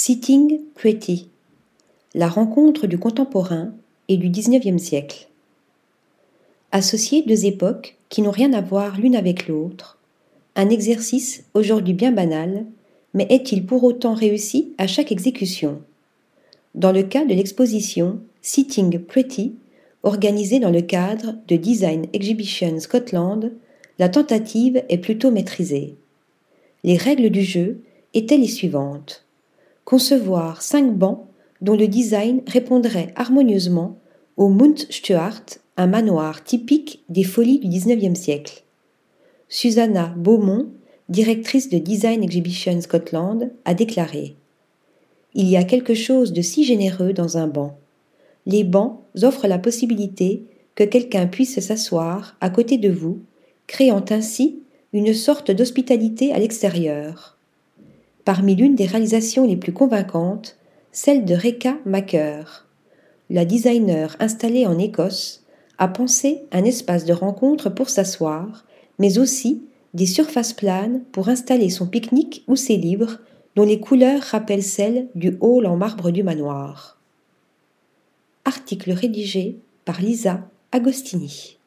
Sitting Pretty La rencontre du contemporain et du XIXe siècle. Associer deux époques qui n'ont rien à voir l'une avec l'autre, un exercice aujourd'hui bien banal, mais est-il pour autant réussi à chaque exécution? Dans le cas de l'exposition Sitting Pretty, organisée dans le cadre de Design Exhibition Scotland, la tentative est plutôt maîtrisée. Les règles du jeu étaient les suivantes concevoir cinq bancs dont le design répondrait harmonieusement au Stuart, un manoir typique des folies du XIXe siècle. Susanna Beaumont, directrice de Design Exhibition Scotland, a déclaré Il y a quelque chose de si généreux dans un banc. Les bancs offrent la possibilité que quelqu'un puisse s'asseoir à côté de vous, créant ainsi une sorte d'hospitalité à l'extérieur parmi l'une des réalisations les plus convaincantes, celle de Reka Macker. La designer installée en Écosse a pensé un espace de rencontre pour s'asseoir, mais aussi des surfaces planes pour installer son pique-nique ou ses livres dont les couleurs rappellent celles du hall en marbre du manoir. Article rédigé par Lisa Agostini.